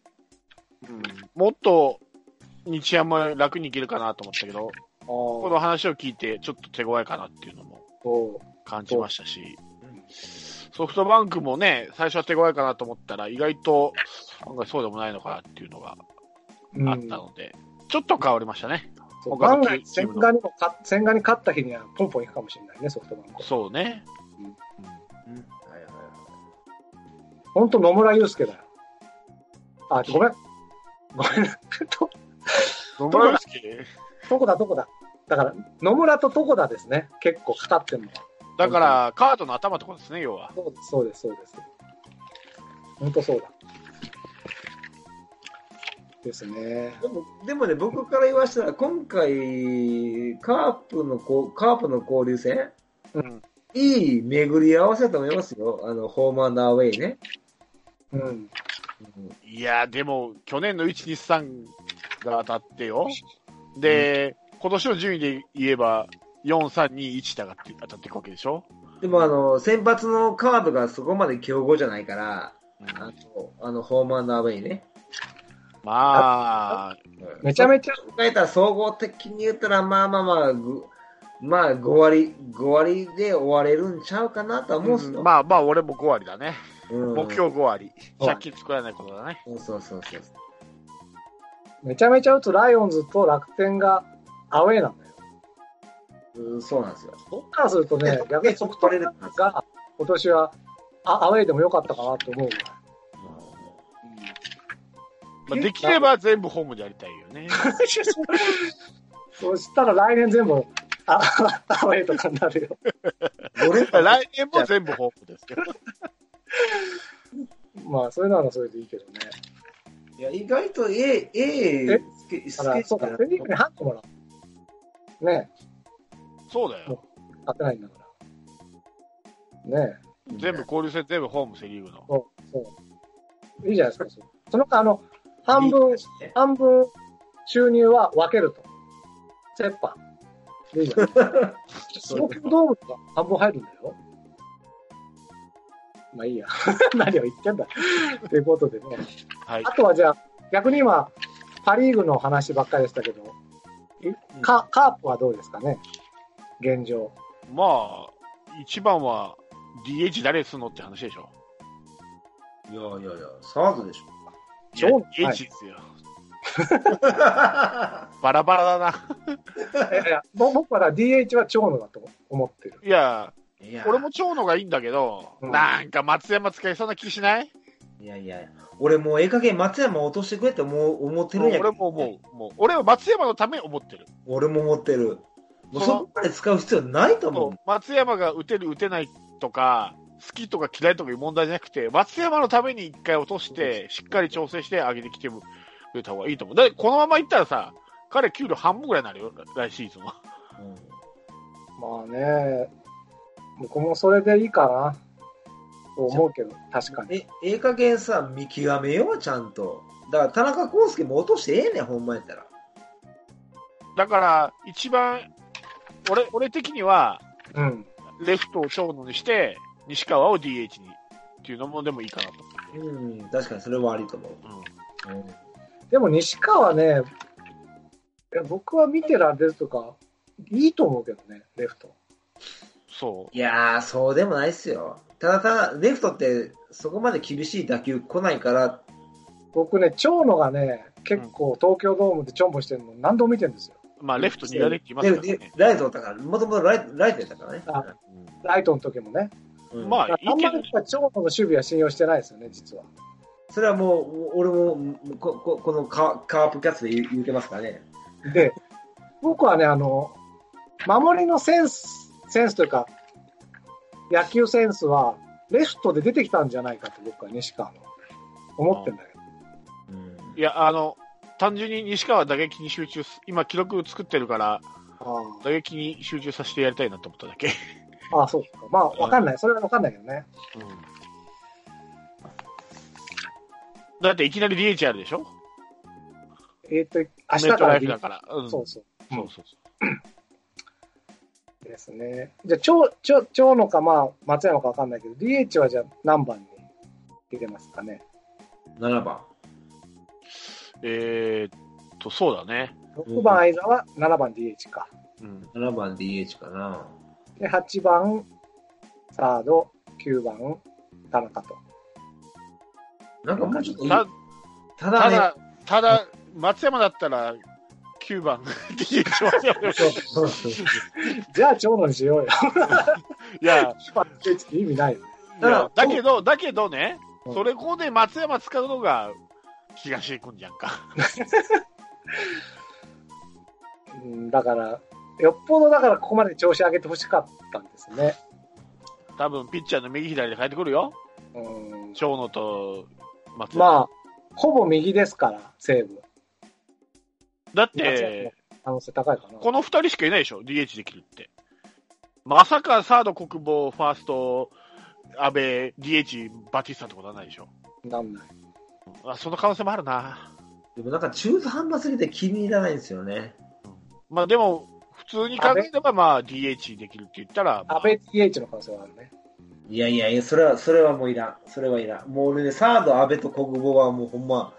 うん、もっと日山楽にいけるかなと思ったけど、この話を聞いて、ちょっと手強いかなっていうのも感じましたし、ソフトバンクもね、最初は手強いかなと思ったら、意外と案外そうでもないのかなっていうのが。あったので、ちょっと変わりましたね。万が一、千賀にもか、千賀に勝った日にはポンポンいくかもしれないね、ソフトバンク。そうね。うんうんはいはいほんと野村祐介だよ。あ、ごめん。ごめん。と野村祐介？どこだ、どこだ。だから、野村と床田ですね。結構語ってんのは。だから、カードの頭とですね、要は。そうです、そうです、そうです。ほんとそうだ。ですね。でもでもね、僕から言わせたら、今回、カープのこう、カープの交流戦、うん。いい巡り合わせだと思いますよ。あの、ホームアンダーウェイね。うん。いや、でも、去年の1、2、3が当たってよ。で、今年の順位で言えば、4、3、2、1だがって当たっていくわけでしょ、でもあの、先発のカードがそこまで強豪じゃないから、うんあの、あのホームアンダーウェイね。まあ、めちゃめちゃ、考えたら総合的に言ったら、まあまあまあ、ぐまあ5割、5割で終われるんちゃうかなとは思うんすよ。まあまあ、俺も5割だね。うん目標5割。うん借金作らないことだね。そうそうそうそう。めちゃめちゃ打つライオンズと楽天がアウェーなんだよ。うんそうなんですよ。僕からするとね、逆にソフトバンクが今年はあアウェーでも良かったかなと思う。まあ、できれば全部ホームでやりたいよね。そしたら来年全部あアウェーとかになるよ。来年も全部ホームですけど。まあ、それならそれでいいけどね。いや、意外と A、A、スケスだから、そうか、セリーグにハンコもらう。ねそうだよ。勝てないんだから。ね全部交流戦全部ホームセリーグの。そう、そう。いいじゃないですか。そそのあの、半分、半分収入は分けると。折半。でいいじゃん。東京ドームとか半分入るんだよ。まあいいや。何を言ってんだ。ということでね。はいあ。とはじゃあ、逆に今、パリーグの話ばっかりでしたけど、いカカープはどうですかね？現状。まあ、一番は DH 誰すんのって話でしょ。いやいやいや、サードでしょ。いやそう DH ですよ。バラバラだな。いや、ぼ僕は DH は長野だと思ってる。いや、いや俺も長野がいいんだけど、うんなんか松山使いそうな気しない？いやいや、俺もうええ加減松山落としてくれって思う思ってるんやけど俺も思う。もう俺は松山のために思ってる。俺も思ってる。もうそこまで使う必要ないと思う。松山が打てる打てないとか、好きとか嫌いとかいう問題じゃなくて、松山のために一回落として、しっかり調整して上げてきてくれた方がいいと思う。だってこのままいったらさ、彼給料半分ぐらいになるよ、来シーズンは。まあね、僕もそれでいいかな。と思うけど、確かに。え、ええ加減さ、見極めよう、ちゃんと。だから、田中康介も落としてええねん、ほんまやったら。だから、一番、俺、俺的には、うん。レフトを長野にして、西川を DH にっていうのもでもいいかなとうん、確かにそれはありと思う。思う。うんでも西川ね、いや僕は見てられるとか、いいと思うけどね、レフト。そう。いやー、そうでもないっすよ。ただただ、レフトってそこまで厳しい打球来ないから、僕ね、長野がね、結構東京ドームでちょんぼしてるの何度も見てるんですよ。まあ、レフト苦手って言いますでからね。ライトだから、もともとライライトやったからね。あライトの時もね。うんまああんまりやっぱ長野の守備は信用してないですよね、実は。それはもう、俺もこここのカカープキャッツで言うてますからね。で、僕はね、あの、守りのセンス、センスというか、野球センスはレフトで出てきたんじゃないかと僕は西川も思ってんだけど。うんいや、あの、単純に西川打撃に集中す、今記録作ってるから、あ打撃に集中させてやりたいなと思っただけ。あ、ああそうか。まあ、わかんない。それはわかんないけどね。だっていきなり DH あるでしょ？えっ、と、明日メットからライフだから。うん、そうそう。そうそう ですね。じゃあ、長、長、長野か、まあ、松山かわかんないけど、DH はじゃあ何番に入れますかね？7番。えー、っと、そうだね。6番相沢、7番 DH か。うん。7番 DH かな。で、8番サード、9番田中と。なんかもうちょっといいたただね、ただ、ただ、松山だったら、9番じゃあ長野にしようよ。いや、9番 DH って意味ないよね。いやだけど、だけどねう、んそれこで松山使うのが東へ行くんじゃんか。うん、だから、よっぽどだからここまで調子上げてほしかったんですね。多分、ピッチャーの右左で変えてくるよ。うん、長野と松山。まあ、ほぼ右ですから、西武。だっ松山て、可能性高いかな。この二人しかいないでしょ ?DH できるって。まさかサード国防、ファースト、安倍、DH、バティスタってことはないでしょなんない。あその可能性もあるな。でもなんか中途半端すぎて気に入らないんですよね。まあでも、普通に考えれば、まあ DH できるって言ったら、まあ安倍 DH の可能性はあるね。いやいやいや、それは、それはもういらん。それはいらん。もう俺ね、サード、安倍と国母はもうほんま、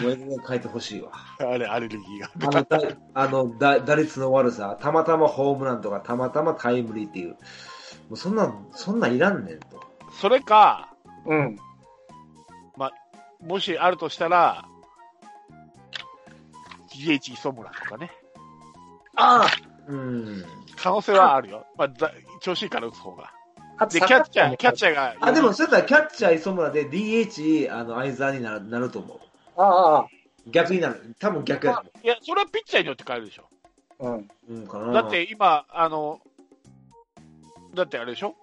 もう全然変えてほしいわ。あれ、アレルギーが。あの、だ あのだ打率の悪さ、たまたまホームランとか、たまたまタイムリーっていう。もうそんな、そんなんいらんねんと。それか、うん。もしあるとしたら、DH 磯村とかね。ああうん。可能性はあるよ。まあ、だ調子いいから打つ方が。で、キャッチャー、キャッチャー。が。あ、でも、それたらキャッチャー磯村で DH、あの、相沢になるなると思う。ああ、あ逆になる。多分逆やと思いや、それはピッチャーによって変えるでしょ。あ、うん。う。うん、かな。だっ、て今、あの、だってあれでしょ？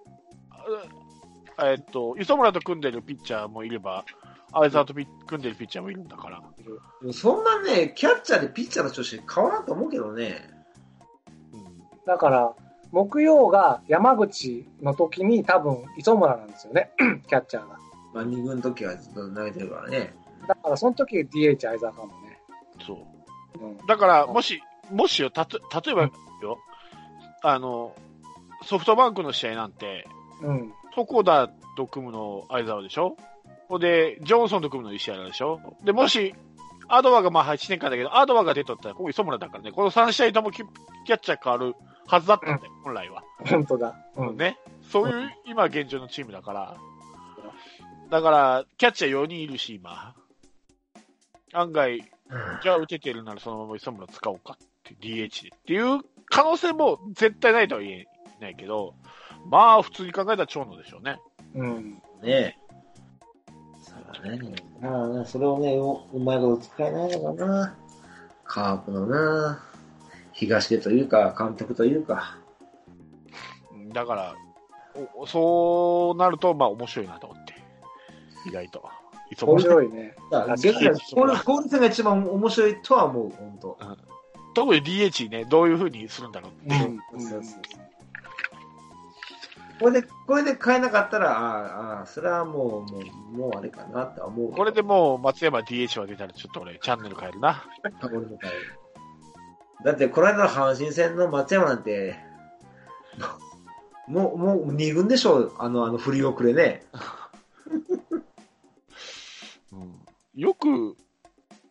あえっと、磯村と組んでるピッチャーもいれば、相沢とピ組んでるピッチャーもいるんだから。そんなね、キャッチャーでピッチャーの調子変わらんと思うけどね。うんだから、木曜が山口の時に多分磯村なんですよね。キャッチャーが。まあ、二軍の時はずっと投げてるからね。だからその時 DH 相沢かもね。そう。うん。だから、もし、もしよ、たと、例えばよ、あの、ソフトバンクの試合なんて、うん。床田と組むの相沢でしょ？ほんで、ジョンソンと組むの石原でしょ？で、もし、アドワがまあ8年間だけど、アドワが出とったら、ここ磯村だからね、この3試合ともキキャッチャー変わるはずだったんだよ、本来は。本当だ。うん。ね。そういう、今現状のチームだから。だから、キャッチャー4人いるし、今。案外、じゃあ打ててるならそのまま磯村使おうかって DH でっていう可能性も絶対ないとは言えないけど、まあ普通に考えたら長野でしょうね。うん。ねえ。そうだね。まあ、それをね、ううまいこと使えないのかな。カープのな、東出というか、監督というか。だから、おそうなると、まあ面白いなと思って。意外と。磯面村白いね。だから確かに逆に、交流交流戦が一番面白いとは思う、本当。特に DH ね、どういう風にするんだろうって。うん。そうそうこれで、これで変えなかったら、ああ、ああ、それはもう、もう、もうあれかなって思う。これでもう松山 DH は出たらちょっと俺チャンネル変えるな。俺も変える。だって、この間の阪神戦の松山なんて、もう、もう二軍でしょあの、あの、振り遅れね。うんよく、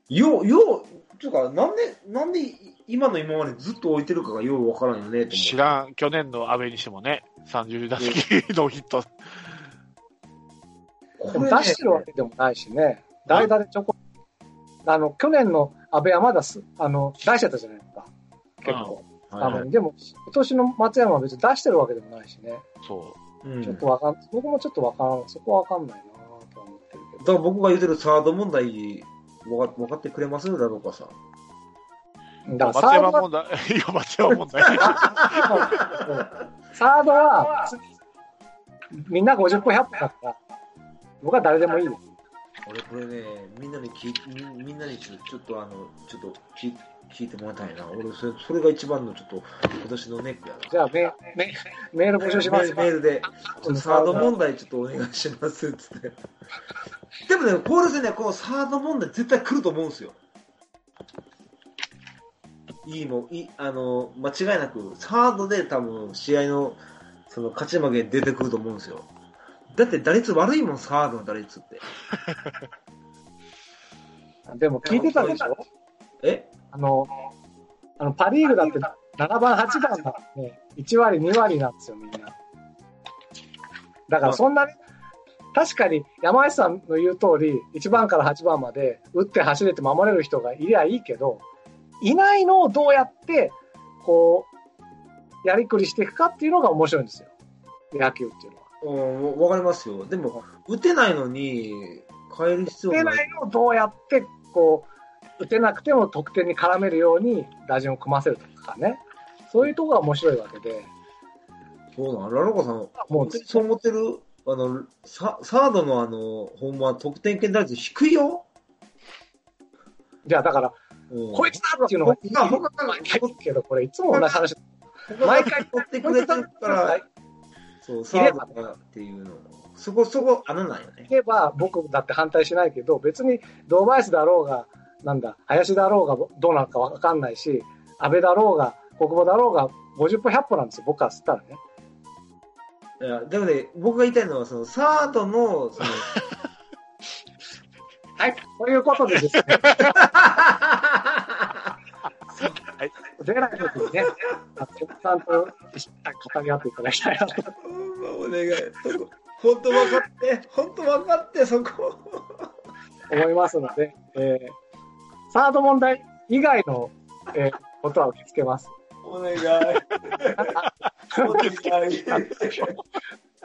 よう、よう、とか、なんで、なんで今の今までずっと置いてるかがようわからんよね、と思う知らん、去年の阿部にしてもね、30打席ノーヒット。でも出してるわけでもないしね。代打でちょこ、あの、去年の安倍はまだす、あの、出してたじゃないですか。結構。はいあの、でも、今年の松山は別に出してるわけでもないしね。そうんちょっとわかん、僕もちょっとわからん、そこはわかんないなとは思ってるけだから僕が言ってるサード問題、わか分かってくれます？だろうかさ。ど。う。だ松からサードは、山問題、いや、松山問題。サードは、みんな50歩100歩だったら、僕は誰でもいいです。俺これね、みんなに聞いみみんなにちょちょっとあの、ちょっと聞聞いてもらいたいな。俺それ、それが一番のちょっと今年のネックやな。じゃあメ、メ、メール募集しますメールで、ちょっとサード問題ちょっとお願いしますっつって。でもね、コール戦ね、このサード問題絶対来ると思うんですよ。いいもん、いい、あの、間違いなく、サードで多分試合の、その勝ち負け出てくると思うんですよ。だって打率悪いもん、サードの打率って。でも聞いてたでしょ？え？あの、あのパリーグだって7番、8番だね、1割、2割なんですよ、みんな。だからそんなに、確かに山内さんの言う通り、1番から8番まで打って走れて守れる人がいりゃいいけど、いないのをどうやって、こう、やりくりしていくかっていうのが面白いんですよ。野球っていうのは。うん、わかりますよ。でも、打てないのに、変える必要打てがな。ないいのをどうやって、こう、打てなくても得点に絡めるように打順を組ませるとかね。そういうところが面白いわけで、そうなのラロコさん、もうそう思ってる？あの、ササードのあの、ほんま得点圏打率低いよ？じゃあだから、うんこいつだっていうのがいい他他が毎回言うけど、これいつも同じ話。毎回取ってくれてるから、そう、サードがっていうの。そこそこ穴なんよね。言えば僕だって反対しないけど、別に堂林だろうが、なんだ、林だろうがどうなるかわかんないし、安倍だろうが、国母だろうが、50歩100歩なんですよ、僕から吸ったらね。いや、でもね、僕が言いたいのは、その、サードの、その、はい、ということでですね、出ない時にね、あのさんと語り合っていただきたいなとお願い。本当分かって、本当分かって、そこ。思いますので、えーサード問題以外の、えーことは受け付けます。お願い。お願い。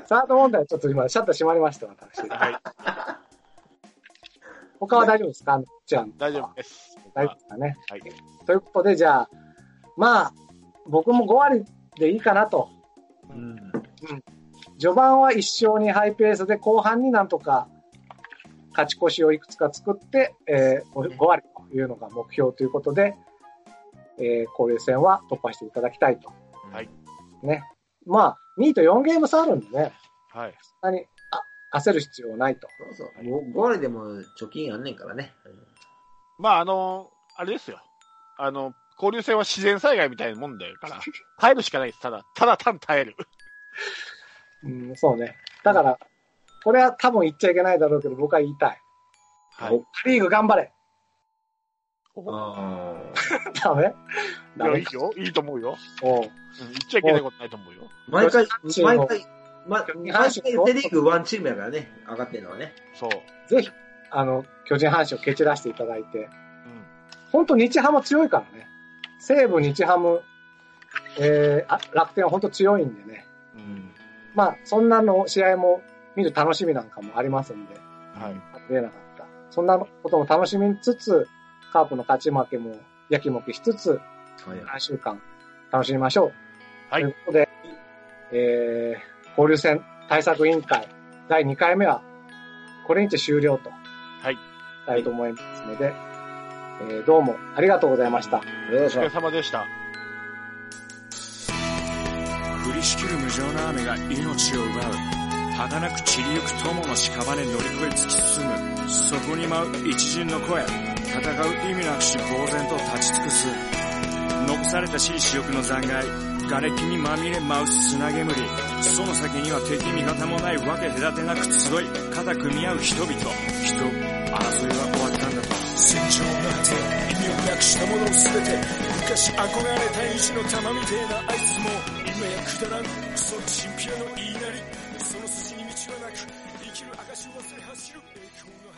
サード問題ちょっと今、シャッター閉まりました、私。はい。他は大丈夫ですか？あのじゃあ、大丈夫です。大丈夫ですかね。はい。ということで、じゃあ、まあ、僕も5割でいいかなと。うん。序盤は一勝にハイペースで、後半になんとか勝ち越しをいくつか作って、えー、5割というのが目標ということで、えー、交流戦は突破していただきたいと。はい。ね。まあ、2位と4ゲーム差あるんでね、はい。そんなにあ焦る必要はないと。そうそう。もう5割でも貯金あんねんからね。まあ、あの、あれですよ。あの、交流戦は自然災害みたいなもんだから、耐えるしかないです。ただ、ただ単耐える。うん、そうね。だから、これは多分言っちゃいけないだろうけど、僕は言いたい。はい。パリーグ頑張れあ ダメ？いや、ダメいいよ。いいと思うよ。おううん、言っちゃいけないことないと思うよ。あ。毎回、毎回、ま、毎回セリーグワンチームやからね、上がってるのはね。そう。ぜひ、あの、巨人阪神を蹴散らしていただいて、うん。本当日ハム強いからね。西武、日ハム、えー、あ楽天は本当強いんでね。うん。まあ、そんなの試合も見る楽しみなんかもありますんで、はい。出れなかった。そんなことも楽しみつつ、カープの勝ち負けもやきもきしつつ、はい。3週間楽しみましょう。はいということで、えー、交流戦対策委員会第2回目は、これにて終了と。はい。したいと思いますので、えー、どうもありがとうございました。お疲れ様でした。降りしきる無情な雨が命を奪う儚く散りゆく友の屍乗り越え突き進むそこに舞う一陣の声戦う意味なくし呆然と立ち尽くす残された私利私欲の残骸瓦礫にまみれ舞う砂煙その先には敵味方もないわけ隔てなく集い肩組み合う人々人争いは終わったんだと戦場くしたもの全て昔憧れた意地の玉みてえなあいつも今やくだらん。クソチンピラの言いなり。その筋に道はなく生きる証を忘れ走る。栄光の